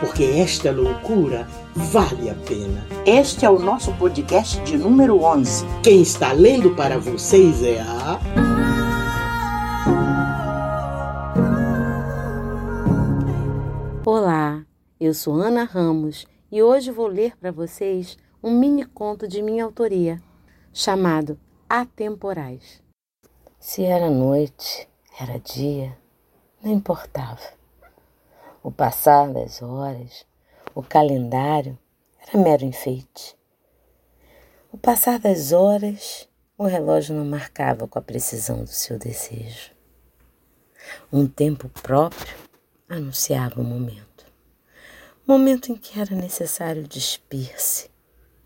porque esta loucura vale a pena. Este é o nosso podcast de número 11. Quem está lendo para vocês é a. Olá, eu sou Ana Ramos e hoje vou ler para vocês um mini conto de minha autoria, chamado Atemporais. Se era noite, era dia, não importava. O passar das horas, o calendário era mero enfeite. O passar das horas, o relógio não marcava com a precisão do seu desejo. Um tempo próprio anunciava o momento. Momento em que era necessário despir-se,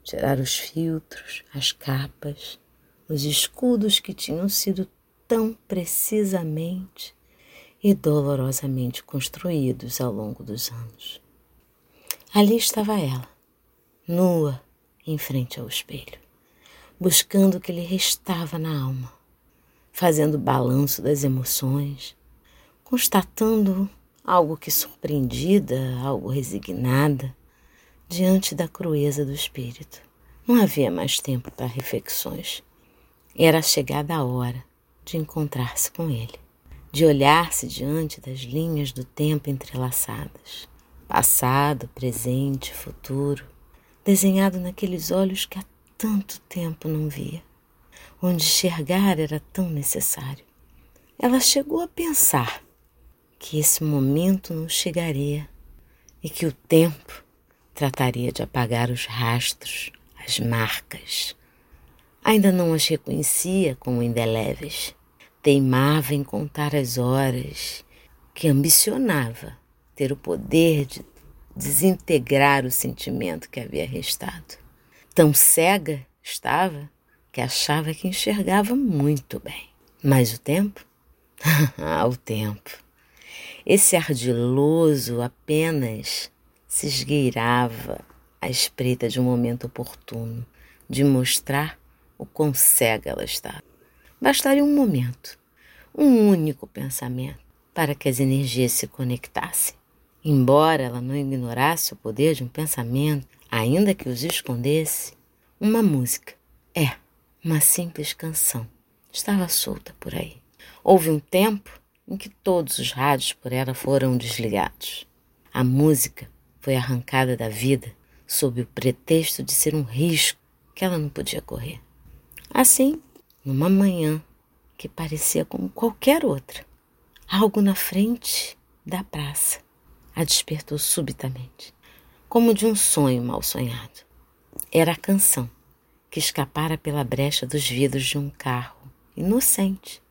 tirar os filtros, as capas, os escudos que tinham sido tão precisamente e dolorosamente construídos ao longo dos anos. Ali estava ela, nua, em frente ao espelho, buscando o que lhe restava na alma, fazendo balanço das emoções, constatando algo que surpreendida, algo resignada, diante da crueza do espírito. Não havia mais tempo para reflexões. Era chegada a hora de encontrar-se com ele, de olhar-se diante das linhas do tempo entrelaçadas passado, presente, futuro, desenhado naqueles olhos que há tanto tempo não via, onde enxergar era tão necessário. Ela chegou a pensar que esse momento não chegaria e que o tempo trataria de apagar os rastros, as marcas. Ainda não as reconhecia como indeléveis. Teimava em contar as horas que ambicionava ter o poder de desintegrar o sentimento que havia restado. Tão cega estava que achava que enxergava muito bem. Mas o tempo? ah, o tempo. Esse ardiloso apenas se esgueirava à espreita de um momento oportuno de mostrar o quão cega ela estava. Bastaria um momento, um único pensamento, para que as energias se conectassem. Embora ela não ignorasse o poder de um pensamento, ainda que os escondesse, uma música, é, uma simples canção, estava solta por aí. Houve um tempo em que todos os rádios por ela foram desligados. A música foi arrancada da vida sob o pretexto de ser um risco que ela não podia correr. Assim, numa manhã que parecia como qualquer outra, algo na frente da praça a despertou subitamente, como de um sonho mal sonhado. Era a canção que escapara pela brecha dos vidros de um carro inocente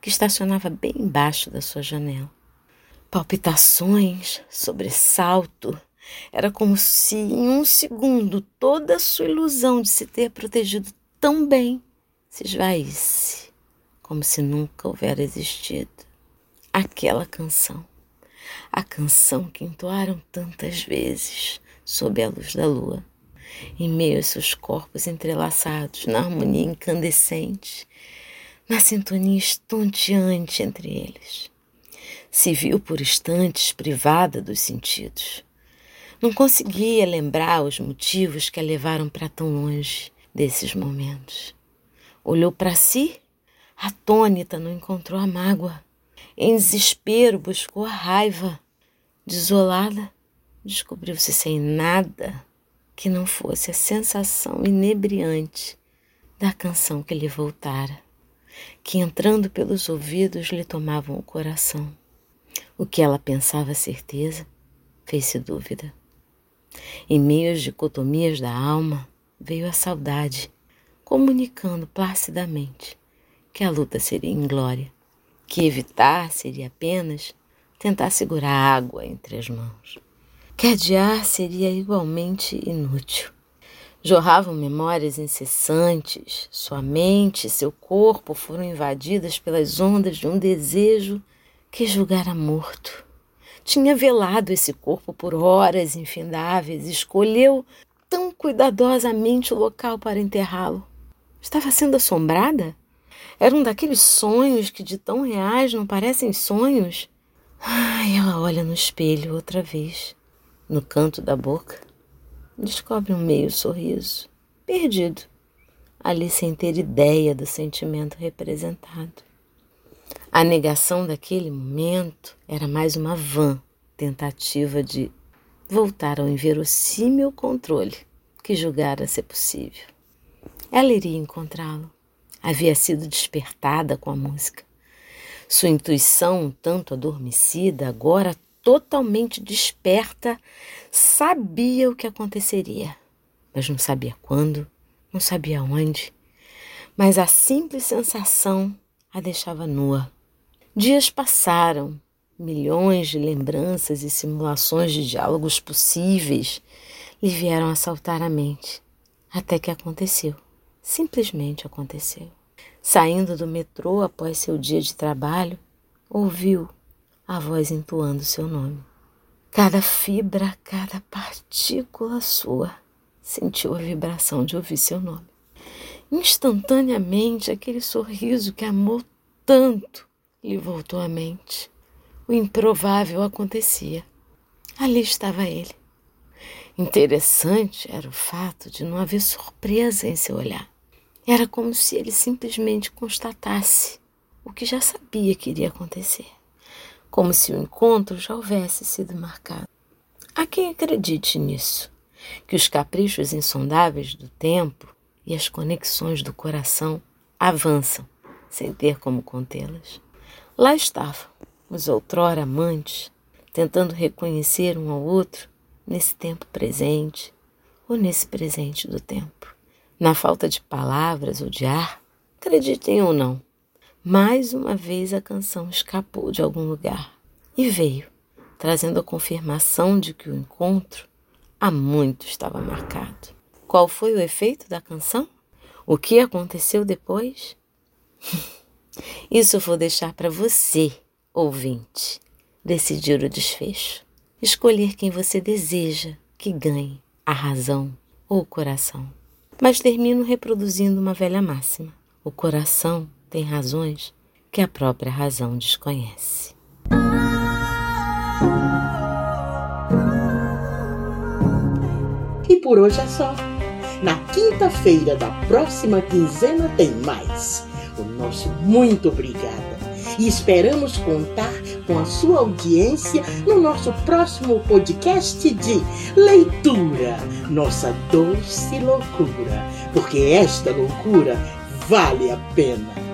que estacionava bem embaixo da sua janela. Palpitações, sobressalto. Era como se em um segundo toda a sua ilusão de se ter protegido tão bem se esvaísse, como se nunca houvera existido. Aquela canção a canção que entoaram tantas vezes sob a luz da lua, em meio a seus corpos entrelaçados na harmonia incandescente, na sintonia estonteante entre eles. Se viu por instantes privada dos sentidos. Não conseguia lembrar os motivos que a levaram para tão longe desses momentos. Olhou para si, atônita, não encontrou a mágoa em desespero, buscou a raiva. Desolada, descobriu-se sem nada que não fosse a sensação inebriante da canção que lhe voltara, que entrando pelos ouvidos lhe tomavam o coração. O que ela pensava certeza, fez-se dúvida. Em meio às dicotomias da alma, veio a saudade, comunicando placidamente que a luta seria inglória que evitar seria apenas tentar segurar a água entre as mãos. Que adiar seria igualmente inútil. Jorravam memórias incessantes, sua mente e seu corpo foram invadidas pelas ondas de um desejo que julgara morto. Tinha velado esse corpo por horas infindáveis, escolheu tão cuidadosamente o local para enterrá-lo. Estava sendo assombrada? Era um daqueles sonhos que de tão reais não parecem sonhos? Ai, ela olha no espelho outra vez, no canto da boca descobre um meio sorriso, perdido, ali sem ter ideia do sentimento representado. A negação daquele momento era mais uma vã tentativa de voltar ao inverossímil controle que julgara ser possível. Ela iria encontrá-lo. Havia sido despertada com a música. Sua intuição, um tanto adormecida, agora totalmente desperta, sabia o que aconteceria, mas não sabia quando, não sabia onde. Mas a simples sensação a deixava nua. Dias passaram, milhões de lembranças e simulações de diálogos possíveis lhe vieram assaltar a mente, até que aconteceu. Simplesmente aconteceu. Saindo do metrô após seu dia de trabalho, ouviu a voz entoando seu nome. Cada fibra, cada partícula sua sentiu a vibração de ouvir seu nome. Instantaneamente, aquele sorriso que amou tanto lhe voltou à mente. O improvável acontecia. Ali estava ele. Interessante era o fato de não haver surpresa em seu olhar. Era como se ele simplesmente constatasse o que já sabia que iria acontecer como se o encontro já houvesse sido marcado. Há quem acredite nisso, que os caprichos insondáveis do tempo e as conexões do coração avançam sem ter como contê-las. Lá estavam os outrora amantes, tentando reconhecer um ao outro nesse tempo presente ou nesse presente do tempo. Na falta de palavras ou de ar, acreditem ou não, mais uma vez a canção escapou de algum lugar e veio, trazendo a confirmação de que o encontro há muito estava marcado. Qual foi o efeito da canção? O que aconteceu depois? Isso vou deixar para você, ouvinte, decidir o desfecho. Escolher quem você deseja que ganhe a razão ou o coração. Mas termino reproduzindo uma velha máxima: o coração tem razões que a própria razão desconhece. E por hoje é só. Na quinta-feira da próxima quinzena tem mais. O nosso muito obrigada. E esperamos contar com a sua audiência no nosso próximo podcast de leitura, nossa doce loucura, porque esta loucura vale a pena.